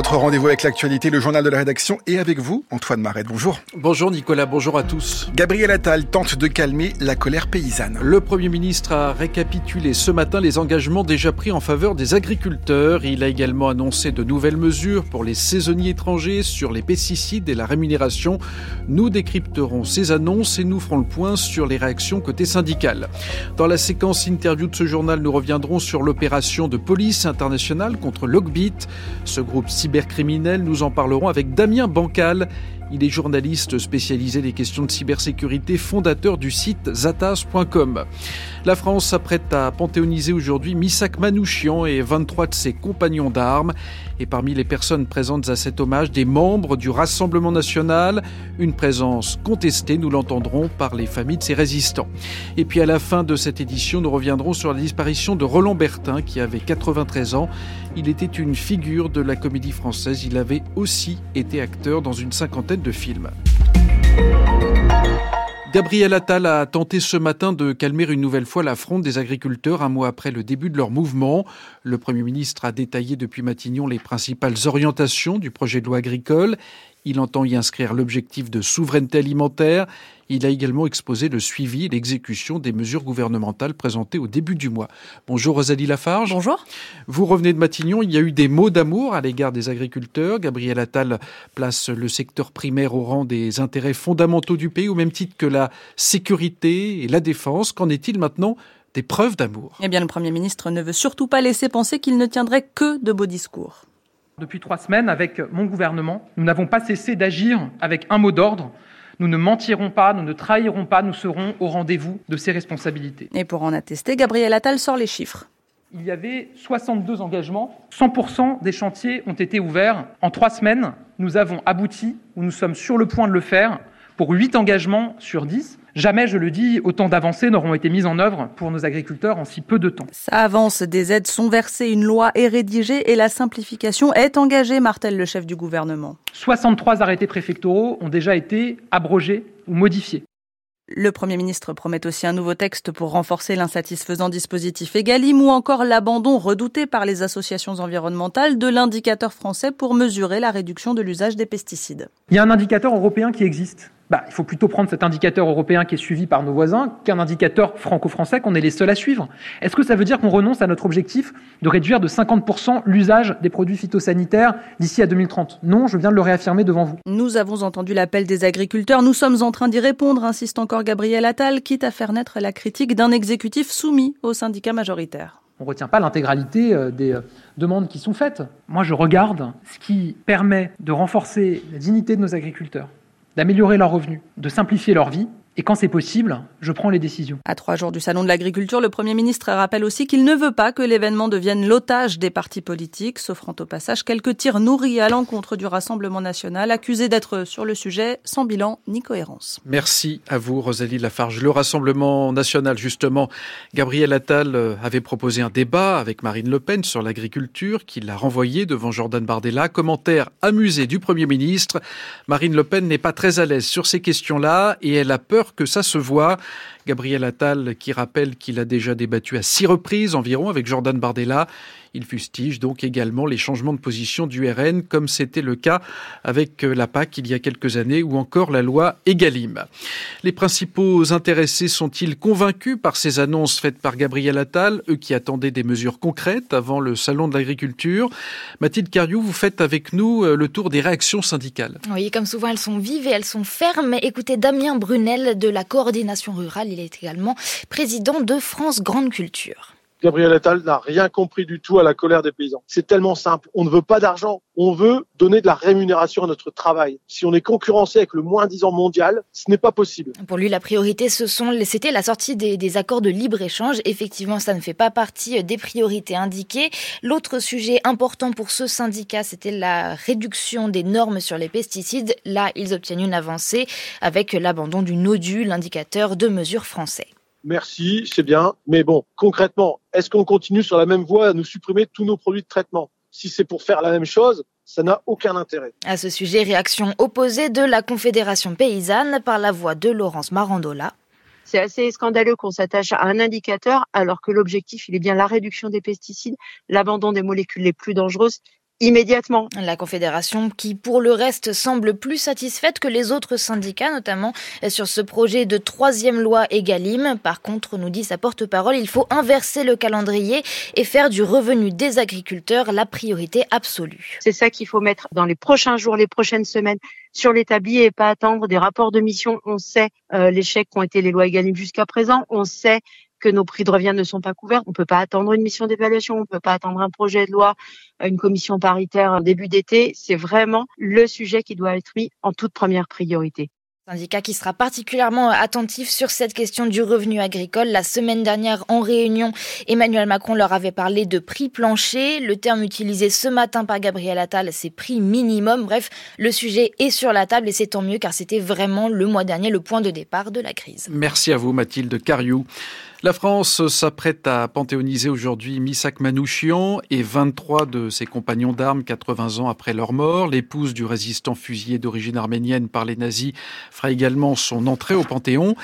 Notre rendez-vous avec l'actualité, le journal de la rédaction et avec vous, Antoine Maret. Bonjour. Bonjour Nicolas, bonjour à tous. Gabriel Attal tente de calmer la colère paysanne. Le Premier ministre a récapitulé ce matin les engagements déjà pris en faveur des agriculteurs. Il a également annoncé de nouvelles mesures pour les saisonniers étrangers sur les pesticides et la rémunération. Nous décrypterons ces annonces et nous ferons le point sur les réactions côté syndical. Dans la séquence interview de ce journal, nous reviendrons sur l'opération de police internationale contre Logbit. Ce groupe cybercriminel, nous en parlerons avec Damien Bancal. Il est journaliste spécialisé des questions de cybersécurité, fondateur du site zatas.com. La France s'apprête à panthéoniser aujourd'hui Misak Manouchian et 23 de ses compagnons d'armes. Et parmi les personnes présentes à cet hommage, des membres du Rassemblement national. Une présence contestée, nous l'entendrons, par les familles de ces résistants. Et puis à la fin de cette édition, nous reviendrons sur la disparition de Roland Bertin, qui avait 93 ans. Il était une figure de la comédie française. Il avait aussi été acteur dans une cinquantaine de films. Gabriel Attal a tenté ce matin de calmer une nouvelle fois la fronde des agriculteurs un mois après le début de leur mouvement. Le Premier ministre a détaillé depuis Matignon les principales orientations du projet de loi agricole. Il entend y inscrire l'objectif de souveraineté alimentaire. Il a également exposé le suivi et l'exécution des mesures gouvernementales présentées au début du mois. Bonjour Rosalie Lafarge. Bonjour. Vous revenez de Matignon. Il y a eu des mots d'amour à l'égard des agriculteurs. Gabriel Attal place le secteur primaire au rang des intérêts fondamentaux du pays, au même titre que la sécurité et la défense. Qu'en est-il maintenant des preuves d'amour? Eh bien, le Premier ministre ne veut surtout pas laisser penser qu'il ne tiendrait que de beaux discours. Depuis trois semaines, avec mon gouvernement, nous n'avons pas cessé d'agir avec un mot d'ordre. Nous ne mentirons pas, nous ne trahirons pas, nous serons au rendez-vous de ces responsabilités. Et pour en attester, Gabriel Attal sort les chiffres. Il y avait 62 engagements, 100% des chantiers ont été ouverts. En trois semaines, nous avons abouti, ou nous sommes sur le point de le faire, pour 8 engagements sur 10. Jamais, je le dis, autant d'avancées n'auront été mises en œuvre pour nos agriculteurs en si peu de temps. Ça avance, des aides sont versées, une loi est rédigée et la simplification est engagée, martèle le chef du gouvernement. 63 arrêtés préfectoraux ont déjà été abrogés ou modifiés. Le Premier ministre promet aussi un nouveau texte pour renforcer l'insatisfaisant dispositif EGalim ou encore l'abandon redouté par les associations environnementales de l'indicateur français pour mesurer la réduction de l'usage des pesticides. Il y a un indicateur européen qui existe bah, il faut plutôt prendre cet indicateur européen qui est suivi par nos voisins qu'un indicateur franco-français qu'on est les seuls à suivre. Est-ce que ça veut dire qu'on renonce à notre objectif de réduire de 50% l'usage des produits phytosanitaires d'ici à 2030 Non, je viens de le réaffirmer devant vous. Nous avons entendu l'appel des agriculteurs, nous sommes en train d'y répondre, insiste encore Gabriel Attal, quitte à faire naître la critique d'un exécutif soumis aux syndicats majoritaires on ne retient pas l'intégralité euh, des euh, demandes qui sont faites. Moi, je regarde ce qui permet de renforcer la dignité de nos agriculteurs, d'améliorer leurs revenus, de simplifier leur vie et quand c'est possible, je prends les décisions. À trois jours du Salon de l'agriculture, le Premier ministre rappelle aussi qu'il ne veut pas que l'événement devienne l'otage des partis politiques, s'offrant au passage quelques tirs nourris à l'encontre du Rassemblement national, accusé d'être sur le sujet sans bilan ni cohérence. Merci à vous, Rosalie Lafarge. Le Rassemblement national, justement, Gabriel Attal euh, avait proposé un débat avec Marine Le Pen sur l'agriculture, qu'il a renvoyé devant Jordan Bardella. Commentaire amusé du Premier ministre. Marine Le Pen n'est pas très à l'aise sur ces questions-là et elle a peur que ça se voit. Gabriel Attal qui rappelle qu'il a déjà débattu à six reprises environ avec Jordan Bardella. Il fustige donc également les changements de position du RN, comme c'était le cas avec la PAC il y a quelques années ou encore la loi Egalim. Les principaux intéressés sont-ils convaincus par ces annonces faites par Gabriel Attal, eux qui attendaient des mesures concrètes avant le salon de l'agriculture? Mathilde Cariou, vous faites avec nous euh, le tour des réactions syndicales. Oui, comme souvent, elles sont vives et elles sont fermes. Écoutez Damien Brunel de la coordination rurale, il est également président de France Grande Culture. Gabriel Attal n'a rien compris du tout à la colère des paysans. C'est tellement simple. On ne veut pas d'argent. On veut donner de la rémunération à notre travail. Si on est concurrencé avec le moins 10 ans mondial, ce n'est pas possible. Pour lui, la priorité, ce sont, c'était la sortie des, accords de libre-échange. Effectivement, ça ne fait pas partie des priorités indiquées. L'autre sujet important pour ce syndicat, c'était la réduction des normes sur les pesticides. Là, ils obtiennent une avancée avec l'abandon du NODU, l'indicateur de mesure français merci, c'est bien, mais bon, concrètement, est-ce qu'on continue sur la même voie à nous supprimer tous nos produits de traitement? Si c'est pour faire la même chose, ça n'a aucun intérêt. À ce sujet, réaction opposée de la Confédération paysanne par la voix de Laurence Marandola. C'est assez scandaleux qu'on s'attache à un indicateur alors que l'objectif, il est bien la réduction des pesticides, l'abandon des molécules les plus dangereuses immédiatement. La Confédération qui, pour le reste, semble plus satisfaite que les autres syndicats, notamment sur ce projet de troisième loi Egalim. Par contre, nous dit sa porte-parole, il faut inverser le calendrier et faire du revenu des agriculteurs la priorité absolue. C'est ça qu'il faut mettre dans les prochains jours, les prochaines semaines sur l'établi et pas attendre des rapports de mission. On sait euh, l'échec qu'ont été les lois Egalim jusqu'à présent. On sait que nos prix de revient ne sont pas couverts. On ne peut pas attendre une mission d'évaluation, on ne peut pas attendre un projet de loi, une commission paritaire début d'été. C'est vraiment le sujet qui doit être mis en toute première priorité syndicat qui sera particulièrement attentif sur cette question du revenu agricole. La semaine dernière, en réunion, Emmanuel Macron leur avait parlé de prix plancher. Le terme utilisé ce matin par Gabriel Attal, c'est prix minimum. Bref, le sujet est sur la table et c'est tant mieux car c'était vraiment le mois dernier le point de départ de la crise. Merci à vous, Mathilde Cariou. La France s'apprête à panthéoniser aujourd'hui Misak Manouchian et 23 de ses compagnons d'armes 80 ans après leur mort. L'épouse du résistant fusillé d'origine arménienne par les nazis fera également son entrée au Panthéon.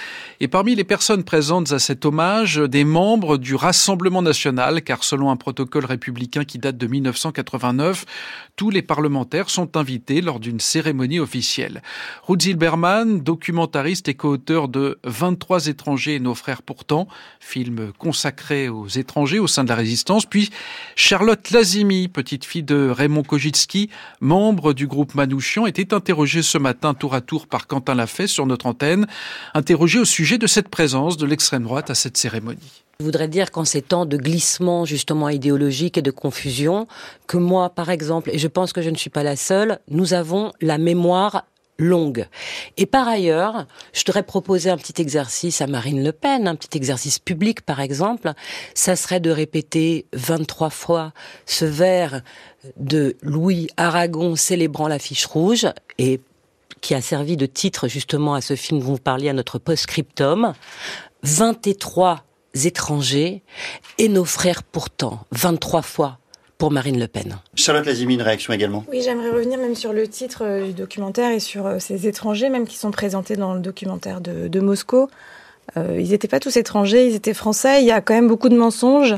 Et parmi les personnes présentes à cet hommage, des membres du Rassemblement national, car selon un protocole républicain qui date de 1989, tous les parlementaires sont invités lors d'une cérémonie officielle. Ruth Zilberman, documentariste et co-auteur de 23 étrangers et nos frères pourtant, film consacré aux étrangers au sein de la résistance, puis Charlotte Lazimi, petite fille de Raymond Kojitski, membre du groupe Manouchian, était interrogée ce matin tour à tour par Quentin Lafay sur notre antenne, interrogée au sujet de cette présence de l'extrême droite à cette cérémonie. Je voudrais dire qu'en ces temps de glissement justement idéologique et de confusion, que moi, par exemple, et je pense que je ne suis pas la seule, nous avons la mémoire longue. Et par ailleurs, je voudrais proposer un petit exercice à Marine Le Pen, un petit exercice public par exemple, ça serait de répéter 23 fois ce vers de Louis Aragon célébrant la fiche rouge et qui a servi de titre justement à ce film dont vous parliez à notre post-scriptum. 23 étrangers et nos frères pourtant, 23 fois pour Marine Le Pen. Charlotte Lazimi, une réaction également? Oui, j'aimerais revenir même sur le titre euh, du documentaire et sur euh, ces étrangers même qui sont présentés dans le documentaire de, Moscou. Euh, ils n'étaient pas tous étrangers, ils étaient français. Il y a quand même beaucoup de mensonges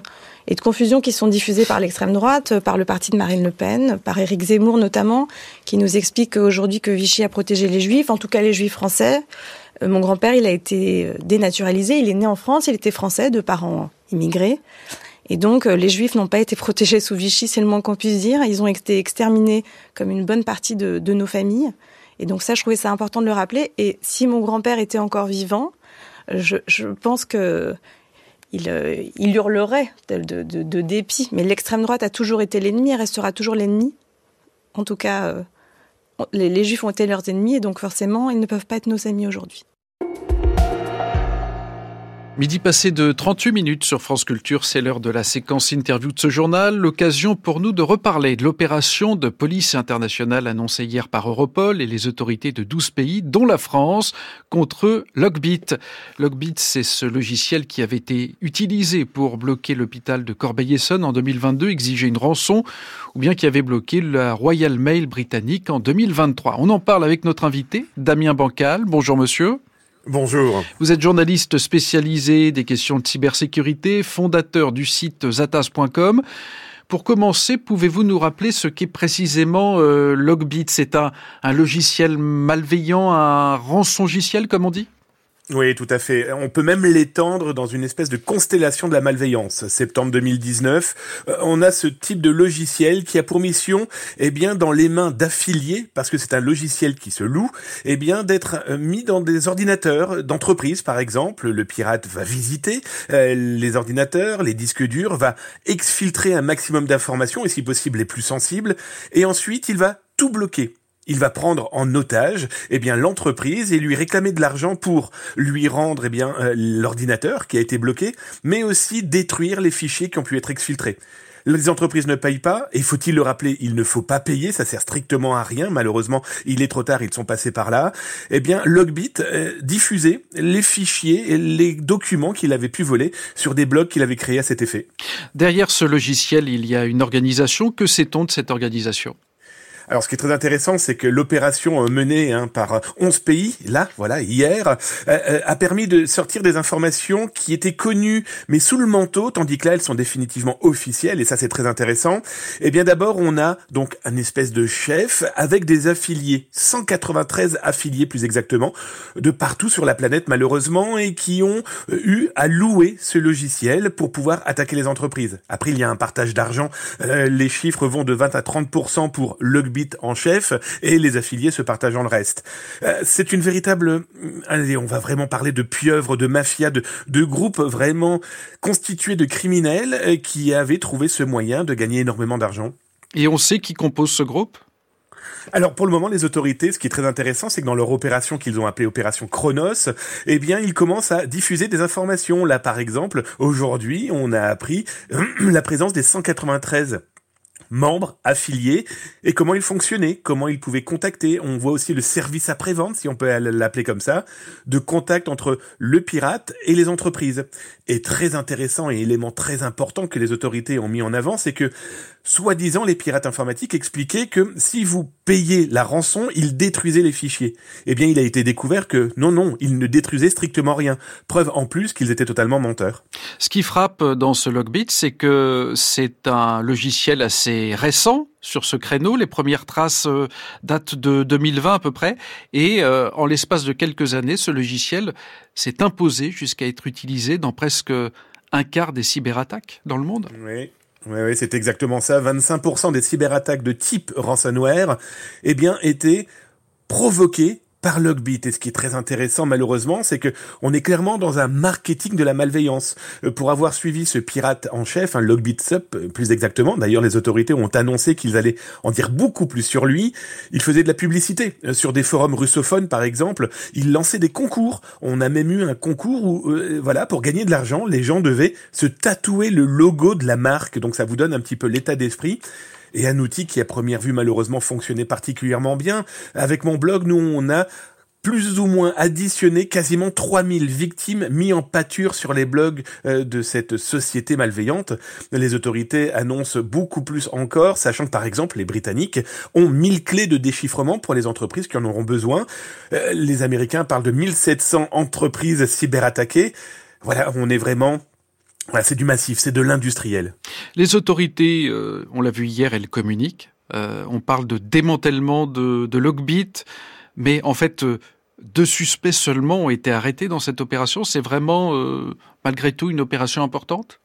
et de confusions qui sont diffusées par l'extrême droite, par le parti de Marine Le Pen, par Éric Zemmour notamment, qui nous explique aujourd'hui que Vichy a protégé les juifs, en tout cas les juifs français. Mon grand-père, il a été dénaturalisé, il est né en France, il était français de parents immigrés. Et donc, euh, les Juifs n'ont pas été protégés sous Vichy, c'est le moins qu'on puisse dire. Ils ont été exterminés comme une bonne partie de, nos familles. Et donc ça, je trouvais ça important de le rappeler. Et si mon grand-père était encore vivant, je, pense que il, euh, il hurlerait de, dépit. Mais l'extrême droite a toujours été l'ennemi et restera toujours l'ennemi. En tout cas, euh, les, les Juifs ont été leurs ennemis et donc forcément, ils ne peuvent pas être nos amis aujourd'hui. Midi passé de 38 minutes sur France Culture, c'est l'heure de la séquence interview de ce journal, l'occasion pour nous de reparler de l'opération de police internationale annoncée hier par Europol et les autorités de 12 pays, dont la France, contre Logbit. Logbit, c'est ce logiciel qui avait été utilisé pour bloquer l'hôpital de Corbeil-Essonne en 2022, exiger une rançon, ou bien qui avait bloqué la Royal Mail britannique en 2023. On en parle avec notre invité, Damien Bancal. Bonjour monsieur. Bonjour. Vous êtes journaliste spécialisé des questions de cybersécurité, fondateur du site zatas.com. Pour commencer, pouvez-vous nous rappeler ce qu'est précisément euh, Logbit? C'est un, un logiciel malveillant, un rançongiciel comme on dit? Oui, tout à fait. On peut même l'étendre dans une espèce de constellation de la malveillance. Septembre 2019, euh, on a ce type de logiciel qui a pour mission, eh bien, dans les mains d'affiliés, parce que c'est un logiciel qui se loue, eh bien, d'être euh, mis dans des ordinateurs d'entreprise, par exemple. Le pirate va visiter euh, les ordinateurs, les disques durs, va exfiltrer un maximum d'informations, et si possible les plus sensibles, et ensuite il va tout bloquer il va prendre en otage eh bien l'entreprise et lui réclamer de l'argent pour lui rendre eh bien euh, l'ordinateur qui a été bloqué, mais aussi détruire les fichiers qui ont pu être exfiltrés. Les entreprises ne payent pas, et faut-il le rappeler, il ne faut pas payer, ça sert strictement à rien, malheureusement, il est trop tard, ils sont passés par là. Eh bien, Logbit euh, diffusait les fichiers et les documents qu'il avait pu voler sur des blogs qu'il avait créés à cet effet. Derrière ce logiciel, il y a une organisation. Que sait-on de cette organisation? Alors, ce qui est très intéressant, c'est que l'opération euh, menée hein, par 11 pays, là, voilà, hier, a permis de sortir des informations qui étaient connues, mais sous le manteau, tandis que là, elles sont définitivement officielles, et ça, c'est très intéressant. Eh bien, d'abord, on a donc un espèce de chef avec des affiliés, 193 affiliés plus exactement, de partout sur la planète, malheureusement, et qui ont eu à louer ce logiciel pour pouvoir attaquer les entreprises. Après, il y a un partage d'argent. les chiffres vont de 20 à 30% pour En chef et les affiliés se partageant le reste. Euh, c'est une véritable, euh, allez, on va vraiment parler de pieuvre, de mafia, de, de groupes vraiment constitués de criminels euh, qui avaient trouvé ce moyen de gagner énormément d'argent. Et on sait qui compose ce groupe? Alors pour le moment, les autorités, ce qui est très intéressant, c'est que dans leur opération qu'ils ont appelée opération Chronos, eh bien, ils commencent à diffuser des informations. Là, par exemple, aujourd'hui, on a appris la présence des 193 membres, affiliés, et comment ils fonctionnaient, comment ils pouvaient contacter. On voit aussi le service après-vente, si on peut l'appeler comme ça, de contact entre le pirate et les entreprises. Et très intéressant et élément très important que les autorités ont mis en avant, c'est que soi-disant, les pirates informatiques expliquaient que si vous payez la rançon, ils détruisaient les fichiers. Eh bien, il a été découvert que non, non, ils ne détruisaient strictement rien. Preuve en plus qu'ils étaient totalement menteurs. Ce qui frappe dans ce logbit, c'est que c'est un logiciel assez récent sur ce créneau. Les premières traces euh, datent de 2020 à peu près. Et euh, en l'espace de quelques années, ce logiciel s'est imposé jusqu'à être utilisé dans presque un quart des cyberattaques dans le monde. Oui. Oui, c'est exactement ça. 25% des cyberattaques de type ransomware, eh bien, étaient provoquées par Logbit. Et ce qui est très intéressant, malheureusement, c'est que on est clairement dans un marketing de la malveillance. Euh, pour avoir suivi ce pirate en chef, un Logbit Sup, euh, plus exactement, d'ailleurs, les autorités ont annoncé qu'ils allaient en dire beaucoup plus sur lui. Il faisait de la publicité euh, sur des forums russophones, par exemple. Il lançait des concours. On a même eu un concours où, voilà, pour gagner de l'argent, les gens devaient se tatouer le logo de la marque. Donc ça vous donne un petit peu l'état d'esprit et un outil qui à première vue malheureusement fonctionnait particulièrement bien. Avec mon blog, nous on a plus ou moins additionné quasiment 3000 victimes mis en pâture sur les blogs euh, de cette société malveillante. Les autorités annoncent beaucoup plus encore, sachant que par exemple les Britanniques ont 1000 clés de déchiffrement pour les entreprises qui en auront besoin. Euh, les Américains parlent de 1700 entreprises cyberattaquées. Voilà, on est vraiment c'est du massif, c'est de l'industriel. Les autorités, euh, on l'a vu hier, elles communiquent. Euh, on parle de démantèlement de, de Logbit, mais en fait, euh, deux suspects seulement ont été arrêtés dans cette opération. C'est vraiment, malgré tout, une opération importante?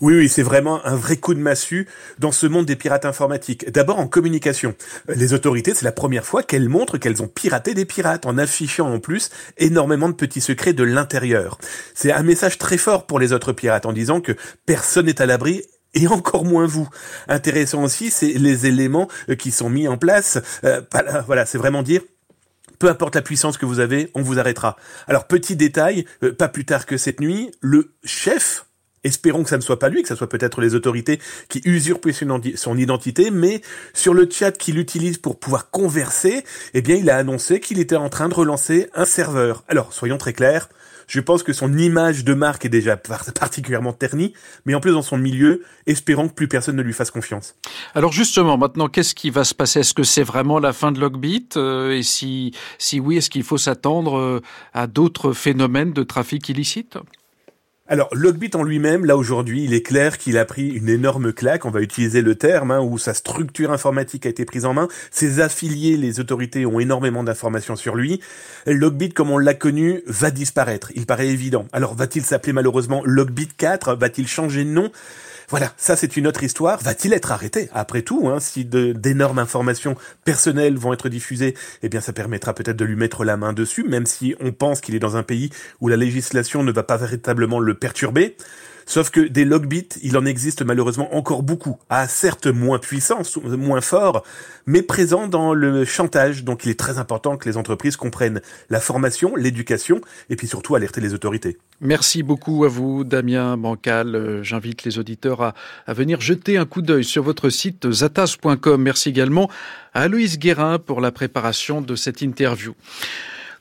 Oui, oui, c'est vraiment un vrai coup de massue dans ce monde des pirates informatiques. D'abord en communication. Les autorités, c'est la première fois qu'elles montrent qu'elles ont piraté des pirates en affichant en plus énormément de petits secrets de l'intérieur. C'est un message très fort pour les autres pirates en disant que personne n'est à l'abri et encore moins vous. Intéressant aussi, c'est les éléments euh, qui sont mis en place. Euh, voilà, c'est vraiment dire peu importe la puissance que vous avez, on vous arrêtera. Alors petit détail, euh, pas plus tard que cette nuit, le chef Espérons que ça ne soit pas lui, que ça soit peut-être les autorités qui usurpent son identité, mais sur le chat qu'il utilise pour pouvoir converser, eh bien, il a annoncé qu'il était en train de relancer un serveur. Alors, soyons très clairs, je pense que son image de marque est déjà particulièrement ternie, mais en plus dans son milieu, espérons que plus personne ne lui fasse confiance. Alors justement, maintenant, qu'est-ce qui va se passer? Est-ce que c'est vraiment la fin de Logbit? Euh, Et si, si oui, est-ce qu'il faut s'attendre euh, à d'autres phénomènes de trafic illicite? Alors, Logbit en lui-même, là aujourd'hui, il est clair qu'il a pris une énorme claque, on va utiliser le terme, hein, où sa structure informatique a été prise en main, ses affiliés, les autorités ont énormément d'informations sur lui. Logbit, comme on l'a connu, va disparaître, il paraît évident. Alors, va-t-il s'appeler malheureusement Logbit 4 Va-t-il changer de nom? Voilà, ça c'est une autre histoire. Va-t-il être arrêté? Après tout, hein, si d'énormes informations personnelles vont être diffusées, eh bien ça permettra peut-être de lui mettre la main dessus, même si on pense qu'il est dans un pays où la législation ne va pas véritablement le perturber. Sauf que des logbits, il en existe malheureusement encore beaucoup, à certes moins puissants, moins forts, mais présents dans le chantage. Donc il est très important que les entreprises comprennent la formation, l'éducation, et puis surtout alerter les autorités. Merci beaucoup à vous, Damien Bancal. Euh, j'invite les auditeurs à, à venir jeter un coup d'œil sur votre site zatas.com. Merci également à Aloïse Guérin pour la préparation de cette interview.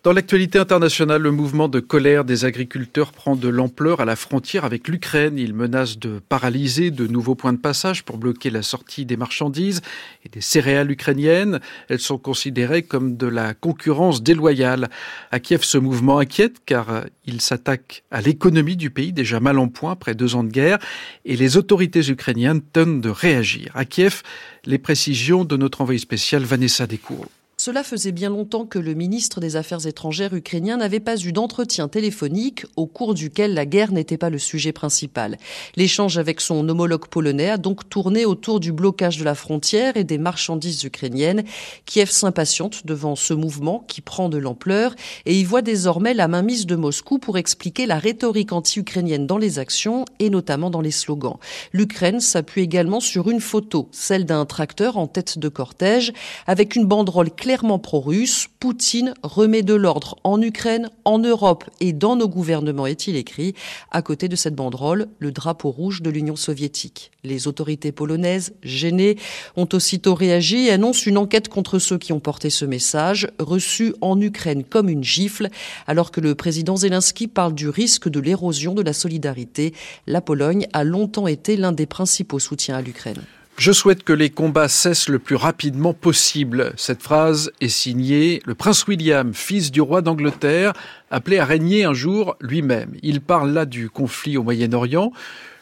Dans l'actualité internationale, le mouvement de colère des agriculteurs prend de l'ampleur à la frontière avec l'Ukraine. Il menace de paralyser de nouveaux points de passage pour bloquer la sortie des marchandises et des céréales ukrainiennes. Elles sont considérées comme de la concurrence déloyale. À Kiev, ce mouvement inquiète car il s'attaque à l'économie du pays déjà mal en point après deux ans de guerre et les autorités ukrainiennes tentent de réagir. À Kiev, les précisions de notre envoyé spécial Vanessa Descours. Cela faisait bien longtemps que le ministre des Affaires étrangères ukrainien n'avait pas eu d'entretien téléphonique au cours duquel la guerre n'était pas le sujet principal. L'échange avec son homologue polonais a donc tourné autour du blocage de la frontière et des marchandises ukrainiennes. Kiev s'impatiente devant ce mouvement qui prend de l'ampleur et y voit désormais la mainmise de Moscou pour expliquer la rhétorique anti-ukrainienne dans les actions et notamment dans les slogans. L'Ukraine s'appuie également sur une photo, celle d'un tracteur en tête de cortège avec une banderole claire clairement pro-russe, Poutine remet de l'ordre en Ukraine, en Europe et dans nos gouvernements, est-il écrit. À côté de cette banderole, le drapeau rouge de l'Union soviétique. Les autorités polonaises, gênées, ont aussitôt réagi et annoncent une enquête contre ceux qui ont porté ce message, reçu en Ukraine comme une gifle, alors que le président Zelensky parle du risque de l'érosion de la solidarité. La Pologne a longtemps été l'un des principaux soutiens à l'Ukraine. Je souhaite que les combats cessent le plus rapidement possible. Cette phrase est signée le prince William, fils du roi d'Angleterre, appelé à régner un jour lui-même. Il parle là du conflit au Moyen-Orient,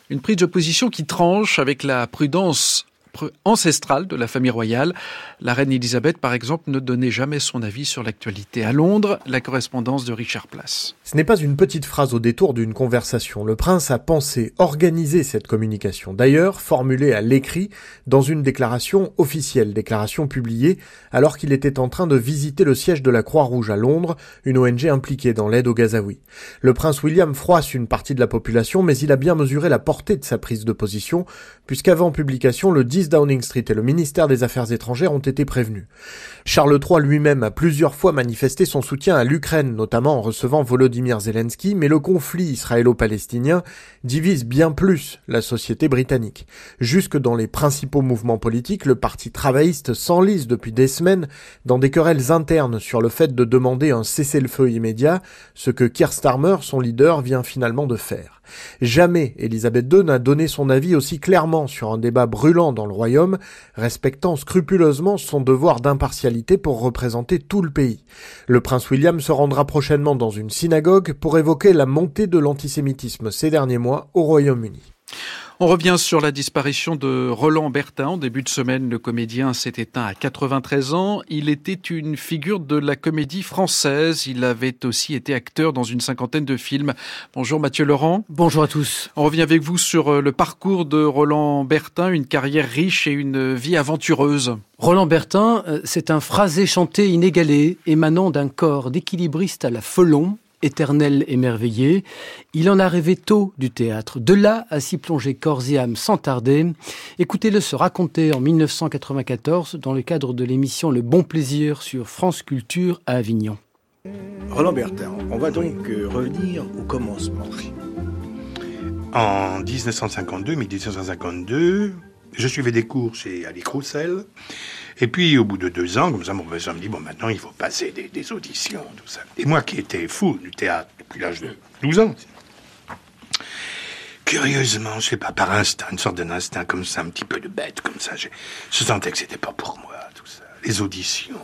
une prise de position qui tranche avec la prudence ancestrale de la famille royale. La reine Elisabeth, par exemple, ne donnait jamais son avis sur l'actualité. À Londres, la correspondance de Richard Place. Ce n'est pas une petite phrase au détour d'une conversation. Le prince a pensé organiser cette communication. D'ailleurs, formulée à l'écrit dans une déclaration officielle, déclaration publiée alors qu'il était en train de visiter le siège de la Croix-Rouge à Londres, une ONG impliquée dans l'aide aux Gazaouis. Le prince William froisse une partie de la population, mais il a bien mesuré la portée de sa prise de position, puisqu'avant publication, le 10 Downing Street et le ministère des Affaires étrangères ont été prévenus. Charles III lui-même a plusieurs fois manifesté son soutien à l'Ukraine, notamment en recevant Volodymyr Zelensky, mais le conflit israélo-palestinien divise bien plus la société britannique. Jusque dans les principaux mouvements politiques, le parti travailliste s'enlise depuis des semaines dans des querelles internes sur le fait de demander un cessez-le-feu immédiat, ce que Keir Starmer, son leader, vient finalement de faire. Jamais Elisabeth II n'a donné son avis aussi clairement sur un débat brûlant dans le royaume, respectant scrupuleusement son devoir d'impartialité pour représenter tout le pays. Le prince William se rendra prochainement dans une synagogue pour évoquer la montée de l'antisémitisme ces derniers mois au Royaume-Uni. On revient sur la disparition de Roland Bertin. En début de semaine, le comédien s'est éteint à 93 ans. Il était une figure de la comédie française. Il avait aussi été acteur dans une cinquantaine de films. Bonjour Mathieu Laurent. Bonjour à tous. On revient avec vous sur euh, le parcours de Roland Bertin, une carrière riche et une vie aventureuse. Roland Bertin, euh, c'est un phrasé chanté inégalé, émanant d'un corps d'équilibriste à la Felon, éternel émerveillé. Il en a rêvé tôt du théâtre. De là à s'y plonger corps et âme sans tarder. Écoutez-le se raconter en 1994 dans le cadre de l'émission Le Bon Plaisir sur France Culture à Avignon. Roland Bertin, on va donc euh, revenir au commencement. En 1952, 1952, je suivais des cours chez Ali Roussel. Et puis, au bout de deux ans, comme ça, mon professeur me dit, bon, maintenant, il faut passer des, auditions, tout ça. Et moi, qui étais fou du théâtre depuis l'âge de 12 ans, curieusement, je sais pas, par instinct, une sorte d'un instinct comme ça, un petit peu de bête, comme ça, je sentais que c'était pas pour moi, tout ça. Les auditions,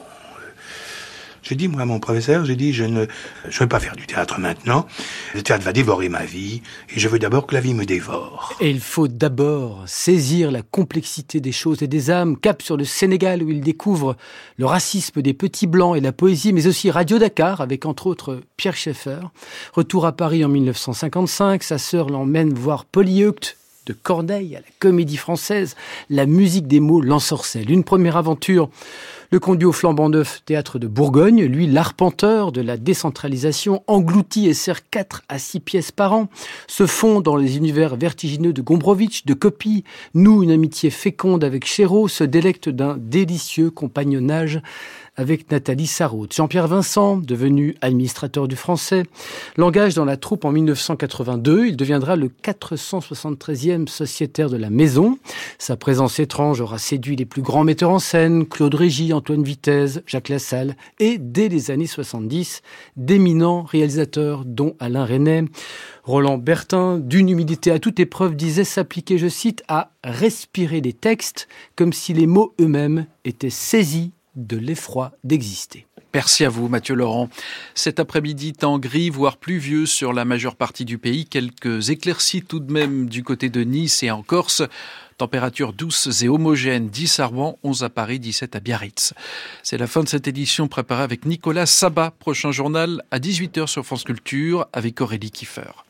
j'ai dit, moi, à mon professeur, j'ai dit, je ne je veux pas faire du théâtre maintenant. Le théâtre va dévorer ma vie, et je veux d'abord que la vie me dévore. Et il faut d'abord saisir la complexité des choses et des âmes, cap sur le Sénégal où il découvre le racisme des petits blancs et la poésie, mais aussi Radio Dakar, avec entre autres Pierre Schaeffer. Retour à Paris en 1955, sa sœur l'emmène voir Polyeucte, de Corneille à la comédie française, la musique des mots l'ensorcelle. Une première aventure le conduit au flambant neuf théâtre de Bourgogne, lui l'arpenteur de la décentralisation, englouti et sert 4 à 6 pièces par an, se fond dans les univers vertigineux de Gombrowicz, de Copy, noue une amitié féconde avec Chéreau, se délecte d'un délicieux compagnonnage avec Nathalie Sarraute. Jean-Pierre Vincent, devenu administrateur du français, l'engage dans la troupe en 1982. Il deviendra le 473e sociétaire de la maison. Sa présence étrange aura séduit les plus grands metteurs en scène, Claude Régis, Antoine Vitesse, Jacques Lassalle, et dès les années 70, d'éminents réalisateurs dont Alain Resnais. Roland Bertin, d'une humilité à toute épreuve, disait s'appliquer, je cite, à respirer les textes comme si les mots eux-mêmes étaient saisis de l'effroi d'exister. Merci à vous, Mathieu Laurent. Cet après-midi, temps gris, voire pluvieux sur la majeure partie du pays. Quelques éclaircies tout de même du côté de Nice et en Corse. Température douce et homogène, 10 à Rouen, 11 à Paris, 17 à Biarritz. C'est la fin de cette édition préparée avec Nicolas Sabat. Prochain journal à 18h sur France Culture avec Aurélie Kiefer.